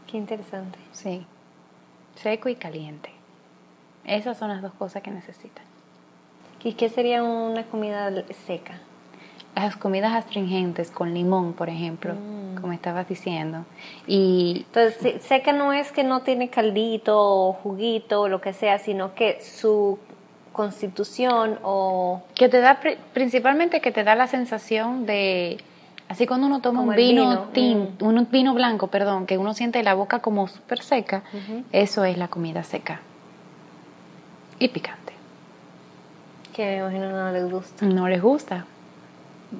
Qué interesante. Sí. Seco y caliente. Esas son las dos cosas que necesitan. ¿Y qué sería una comida seca? Las comidas astringentes con limón, por ejemplo, Mm. Estabas diciendo. Y Entonces, seca no es que no tiene caldito o juguito o lo que sea, sino que su constitución o que te da, pri- principalmente que te da la sensación de, así cuando uno toma Como un vino, vino, tin- un vino blanco, perdón, que uno siente la boca como súper seca, eso es la comida seca. Y picante. que me imagino no les gusta. No les gusta.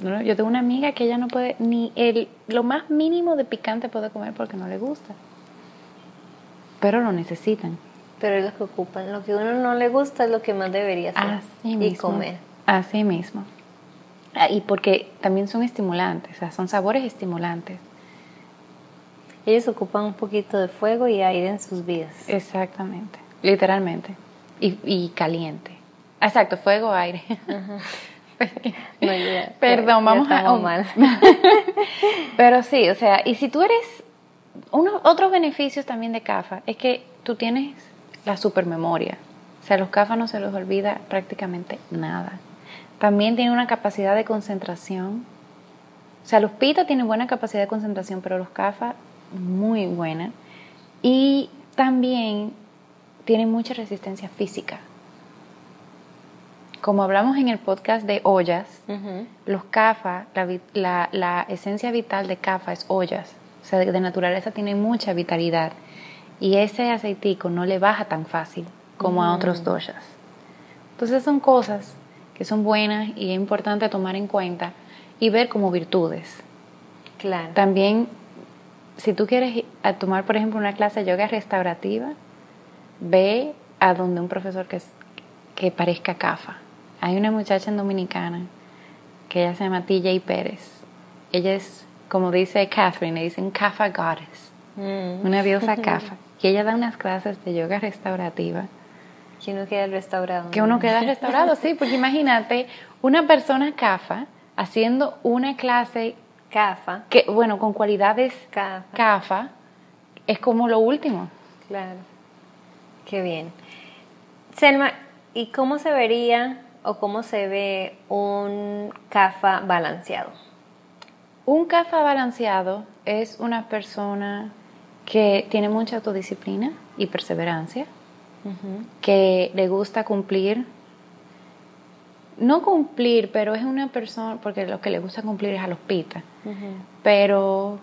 No, Yo tengo una amiga que ella no puede, ni el, lo más mínimo de picante puede comer porque no le gusta. Pero lo necesitan. Pero es lo que ocupan. Lo que a uno no le gusta es lo que más debería hacer Así y mismo. comer. Así mismo. Ah, Y porque también son estimulantes, o sea, son sabores estimulantes. Ellos ocupan un poquito de fuego y aire en sus vidas. Exactamente, literalmente. Y, y caliente. Exacto, fuego, aire. No, ya- Perdón, ya- ya vamos a... mal. Pero sí, o sea, y si tú eres... Uno, otros beneficios también de CAFA es que tú tienes la supermemoria. O sea, a los CAFA no se les olvida prácticamente nada. También tienen una capacidad de concentración. O sea, los PITA tienen buena capacidad de concentración, pero los CAFA muy buena. Y también tienen mucha resistencia física. Como hablamos en el podcast de ollas, los CAFA, la, la- la esencia vital de CAFA es ollas. O sea, de, de naturaleza tiene mucha vitalidad. Y ese aceitico no le baja tan fácil como a otros doshas. Entonces son cosas que son buenas y es importante tomar en cuenta y ver como virtudes. Claro. También, si tú quieres a tomar, por ejemplo, una clase de yoga restaurativa, ve a donde un profesor que, es- que parezca CAFA. Hay una muchacha en Dominicana que ella se llama TJ Pérez. Ella es, como dice Catherine, le dicen CAFA Goddess, Mm. una diosa CAFA. Y ella da unas clases de yoga restaurativa Que uno queda restaurado. que uno queda restaurado, sí, porque imagínate una persona CAFA haciendo una clase Cafa. que, bueno, con cualidades Cafa. CAFA, es como lo último. Claro. Qué bien. Selma, ¿y cómo se vería o cómo se ve un CAFA balanceado? Un CAFA balanceado es una persona que tiene mucha autodisciplina y perseverancia, que le gusta cumplir, no cumplir, pero es una persona, porque lo que le gusta cumplir es a los pitas, pero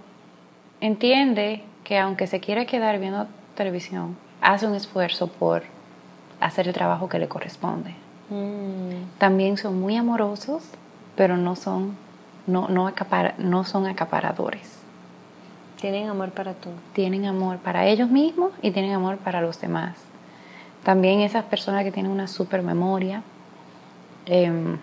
entiende que aunque se quiera quedar viendo televisión, hace un esfuerzo por hacer el trabajo que le corresponde. Mm. También son muy amorosos, pero no son, no, no, acapara- no son acaparadores. Tienen amor para tú. Tienen amor para ellos mismos y tienen amor para los demás. También esas personas que tienen una super memoria. em,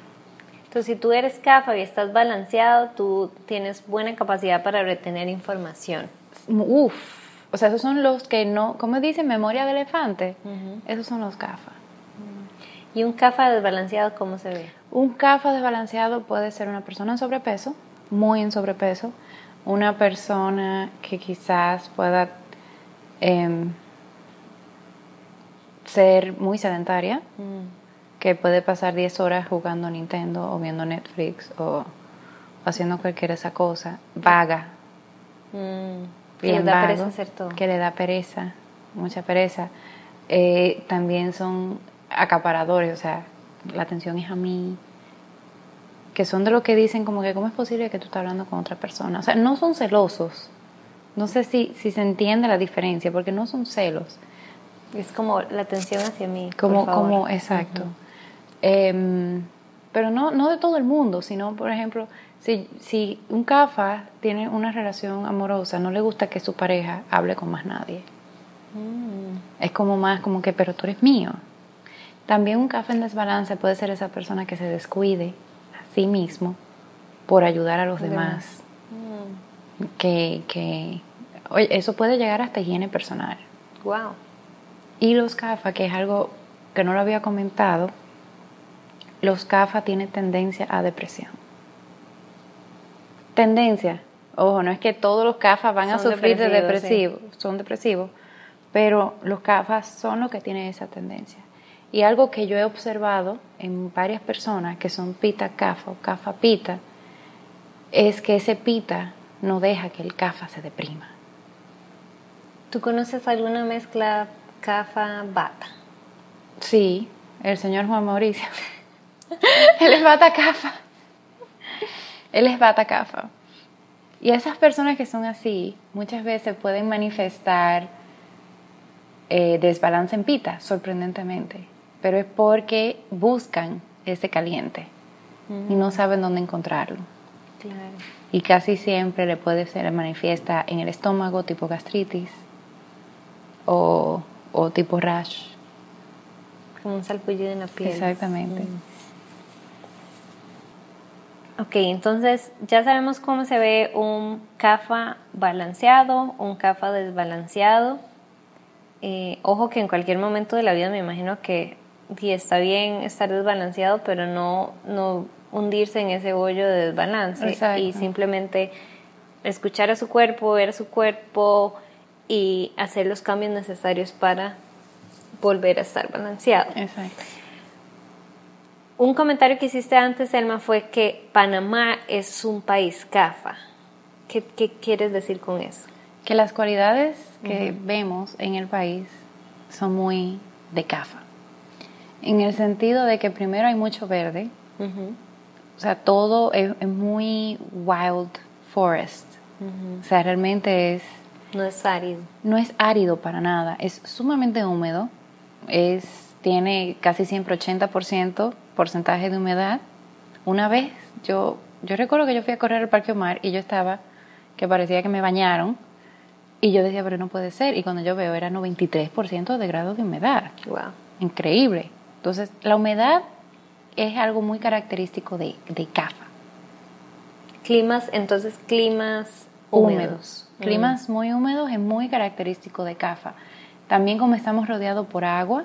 Entonces, si tú eres CAFA y estás balanceado, tú tienes buena capacidad para retener información. uf, o sea, esos son los que no, ¿cómo dicen? Memoria de elefante. Esos son los CAFA. ¿Y un CAFA desbalanceado cómo se ve? Un CAFA desbalanceado puede ser una persona en sobrepeso, muy en sobrepeso, una persona que quizás pueda em, ser muy sedentaria, que puede pasar 10 horas jugando Nintendo o viendo Netflix o haciendo cualquier esa cosa, vaga. Mm. Que les da embargo, pereza hacer todo. Que le da pereza, mucha pereza. Eh, también son acaparadores, o sea, la atención es a mí. Que son de lo que dicen como que, ¿cómo es posible que tú estás hablando con otra persona? O sea, no son celosos. No sé si, si se entiende la diferencia, porque no son celos. Es como la atención hacia mí. por Como, favor. como, exacto. Em, pero no, no de todo el mundo, sino, por ejemplo, si, si un CAFA tiene una relación amorosa, no le gusta que su pareja hable con más nadie. Mm. Es como más como que, pero tú eres mío. También un CAFA en desbalance puede ser esa persona que se descuide a sí mismo por ayudar a los demás. Mm. Que, que, oye, eso puede llegar hasta higiene personal. Wow. Y los CAFA, que es algo que no lo había comentado, los CAFA tienen tendencia a depresión. Tendencia. Ojo, no es que todos los CAFA van a sufrir de depresivos, depresivo, son depresivos, pero los CAFA son los que tienen esa tendencia. Y algo que yo he observado en varias personas que son pita CAFA o CAFA pita, es que ese pita no deja que el CAFA se deprima. ¿Tú conoces alguna mezcla cafa-bata? Sí, el señor Juan Mauricio. Él es bata cafa. Él es bata cafa. Y esas personas que son así, muchas veces pueden manifestar eh, desbalance en pita, sorprendentemente. Pero es porque buscan ese caliente y no saben dónde encontrarlo. Claro. Y casi siempre le puede ser manifiesta en el estómago, tipo gastritis o, o tipo rash. Como un salpullido en la piel. Exactamente. Ok, entonces ya sabemos cómo se ve un CAFA balanceado, un CAFA desbalanceado. Eh, ojo que en cualquier momento de la vida me imagino que sí, está bien estar desbalanceado, pero no, no hundirse en ese hoyo de desbalance Exacto. y simplemente escuchar a su cuerpo, ver a su cuerpo y hacer los cambios necesarios para volver a estar balanceado. Exacto. Un comentario que hiciste antes, Elma, fue que Panamá es un país CAFA. ¿Qué, qué quieres decir con eso? que las cualidades que vemos en el país son muy de CAFA. En el sentido de que primero hay mucho verde, o sea, todo es, es muy wild forest. O sea, realmente es, No es árido. no es árido para nada, es sumamente húmedo, es, tiene casi siempre 80% porcentaje de humedad. Una vez, yo, yo recuerdo que yo fui a correr al Parque Omar y yo estaba, que parecía que me bañaron, y yo decía, pero no puede ser. Y cuando yo veo, era 93% de grado de humedad. Wow. Increíble. Entonces, la humedad es algo muy característico de, de CAFA. Climas, entonces climas húmedos. Mm. Climas muy húmedos es muy característico de CAFA. También como estamos rodeados por agua,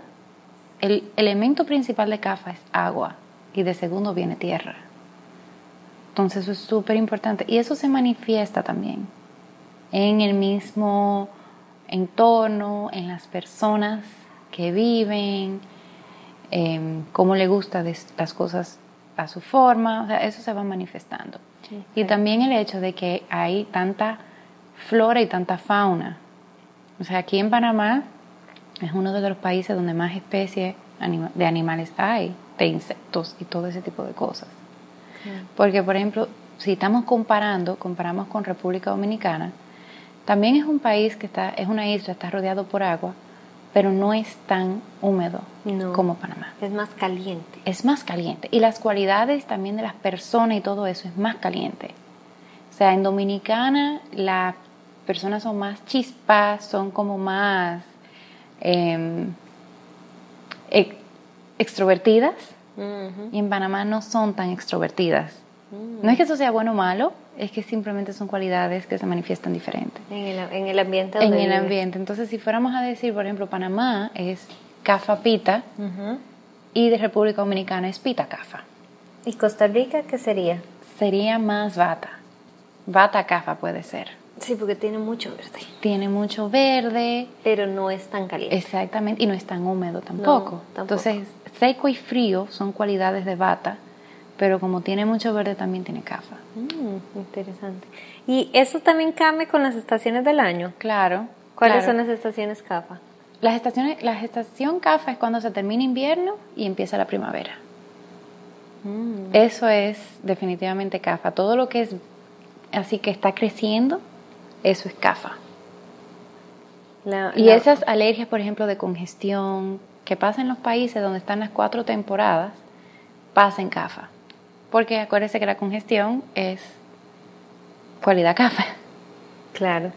el elemento principal de CAFA es agua y de segundo viene tierra. Entonces eso es súper importante y eso se manifiesta también en el mismo entorno, en las personas que viven, em, cómo le gusta las cosas a su forma, o sea, eso se va manifestando. Y también el hecho de que hay tanta flora y tanta fauna. O sea, aquí en Panamá es uno de los países donde más especies de animales hay, de insectos y todo ese tipo de cosas. Porque, por ejemplo, si estamos comparando, comparamos con República Dominicana, también es un país que está, es una isla, está rodeado por agua, pero no es tan húmedo No. como Panamá. Es más caliente. Es más caliente. Y las cualidades también de las personas y todo eso es más caliente. O sea, en Dominicana las personas son más chispas, son como más em, ex- extrovertidas. Y en Panamá no son tan extrovertidas. No es que eso sea bueno o malo, es que simplemente son cualidades que se manifiestan diferentes En el, en el ambiente en el ambiente. Entonces, si fuéramos a decir, por ejemplo, Panamá es cafa pita Ujú. y de República Dominicana es pita cafa, ¿Y Costa Rica qué sería? sería más bata. Bata cafa puede ser. Sí, porque tiene mucho verde. Tiene mucho verde, Pero no es tan caliente. exactamente, y no es tan húmedo tampoco. tampoco. Entonces, seco y frío son cualidades de bata, pero como tiene mucho verde también tiene cafa. Mm, interesante. ¿Y eso también cambia con las estaciones del año? Claro. ¿Cuáles claro. son las estaciones CAFA? Las estaciones, la estación CAFA es cuando se termina invierno y empieza la primavera. Mm. Eso es definitivamente CAFA. Todo lo que es así que está creciendo, eso es CAFA. La- Y la- esas alergias, por ejemplo, de congestión, que pasa en los países donde están las cuatro temporadas, pasa en CAFA. Porque acuérdese que la congestión es cualidad CAFA. Claro.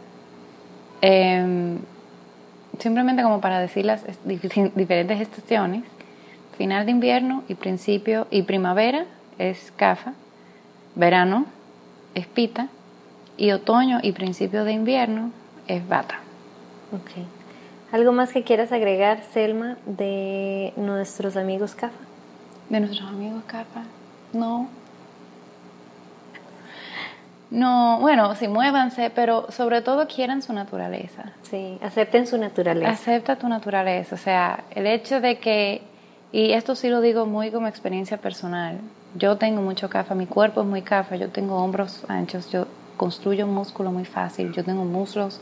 Em, simplemente como para decir las es- dif- diferentes estaciones, final de invierno y principio y primavera es CAFA, verano es pita y otoño y principio de invierno es bata. Ok. ¿Algo más que quieras agregar, Selma, de nuestros amigos CAFA? De nuestros amigos CAFA, no. No, bueno, sí, muévanse, pero sobre todo quieran su naturaleza. Sí, acepten su naturaleza. Acepta tu naturaleza, o sea, el hecho de que, y esto sí lo digo muy como experiencia personal, yo tengo mucho CAFA, mi cuerpo es muy CAFA, yo tengo hombros anchos, yo construyo músculo muy fácil, yo tengo muslos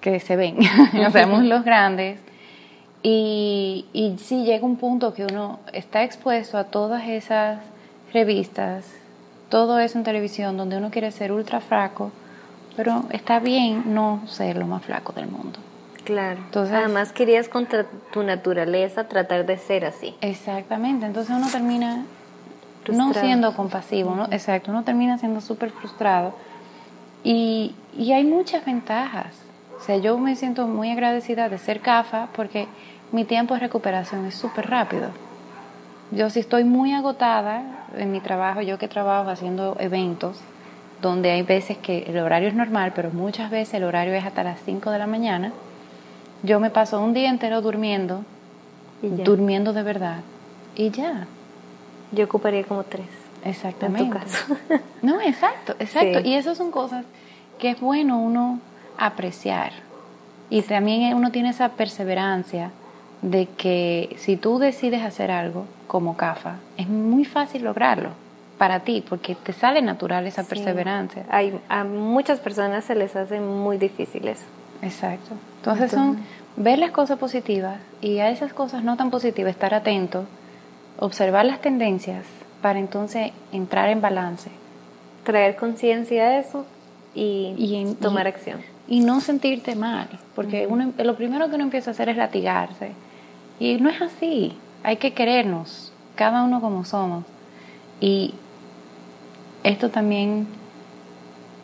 que se ven, o sea, muslos grandes. Y, y sí llega un punto que uno está expuesto a todas esas revistas, todo eso en televisión, donde uno quiere ser ultra flaco, pero está bien no ser lo más flaco del mundo. Claro. Entonces, Además querías contra tu naturaleza tratar de ser así. Exactamente. Entonces uno termina no siendo compasivo, ¿no? Exacto. Uno termina siendo súper frustrado. Y, y hay muchas ventajas. O sea, yo me siento muy agradecida de ser CAFA porque mi tiempo de recuperación es súper rápido. Yo si estoy muy agotada en mi trabajo, yo que trabajo haciendo eventos, donde hay veces que el horario es normal, pero muchas veces el horario es hasta las 5 de la mañana, yo me paso un día entero durmiendo, durmiendo de verdad, y ya. Yo ocuparía como tres. Exactamente. En tu caso. no, exacto, exacto. Y esas son cosas que es bueno uno apreciar. Y también uno tiene esa perseverancia de que si tú decides hacer algo como CAFA, es muy fácil lograrlo para ti, porque te sale natural esa perseverancia. Hay, a muchas personas se les hace muy difícil eso. Exacto. Entonces, son ver las cosas positivas y a esas cosas no tan positivas estar atento, observar las tendencias para entonces entrar en balance. Traer conciencia de eso y, tomar acción. Y no sentirte mal, porque uno, lo primero que uno empieza a hacer es latigarse. Y no es así, hay que querernos, cada uno como somos. Y esto también,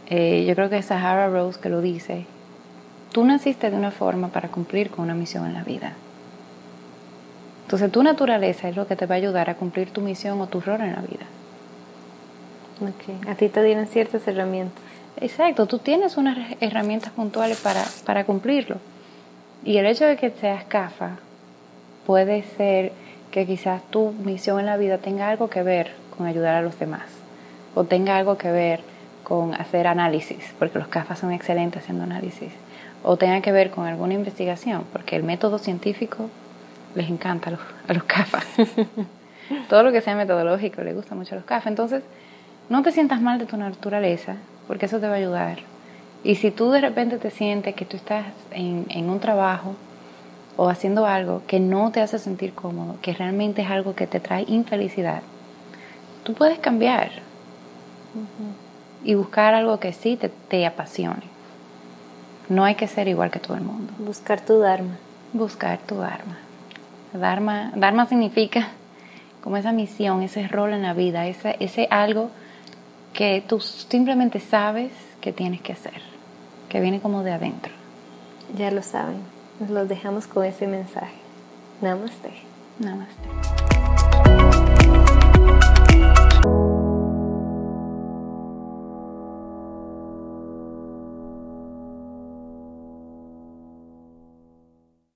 eh, yo creo que es Sahara Rose que lo dice, tú naciste de una forma para cumplir con una misión en la vida. Entonces tu naturaleza es lo que te va a ayudar a cumplir tu misión o tu rol en la vida. A ti te dieron ciertas herramientas. Exacto, tú tienes unas herramientas puntuales para, para cumplirlo. Y el hecho de que seas CAFA puede ser que quizás tu misión en la vida tenga algo que ver con ayudar a los demás o tenga algo que ver con hacer análisis, porque los CAFA son excelentes haciendo análisis, o tenga que ver con alguna investigación, porque el método científico les encanta a los, a los CAFA. Todo lo que sea metodológico les gusta mucho a los CAFA. Entonces, no te sientas mal de tu naturaleza, porque eso te va a ayudar. Y si tú de repente te sientes que tú estás en, en un trabajo o haciendo algo que no te hace sentir cómodo, que realmente es algo que te trae infelicidad, tú puedes cambiar y buscar algo que sí te, te apasione. No hay que ser igual que todo el mundo. Buscar tu Dharma. Buscar tu Dharma. Dharma, Dharma significa como esa misión, ese rol en la vida, ese, ese algo que tú simplemente sabes que tienes que hacer, que viene como de adentro. Ya lo saben, nos los dejamos con ese mensaje. Namaste. Namaste.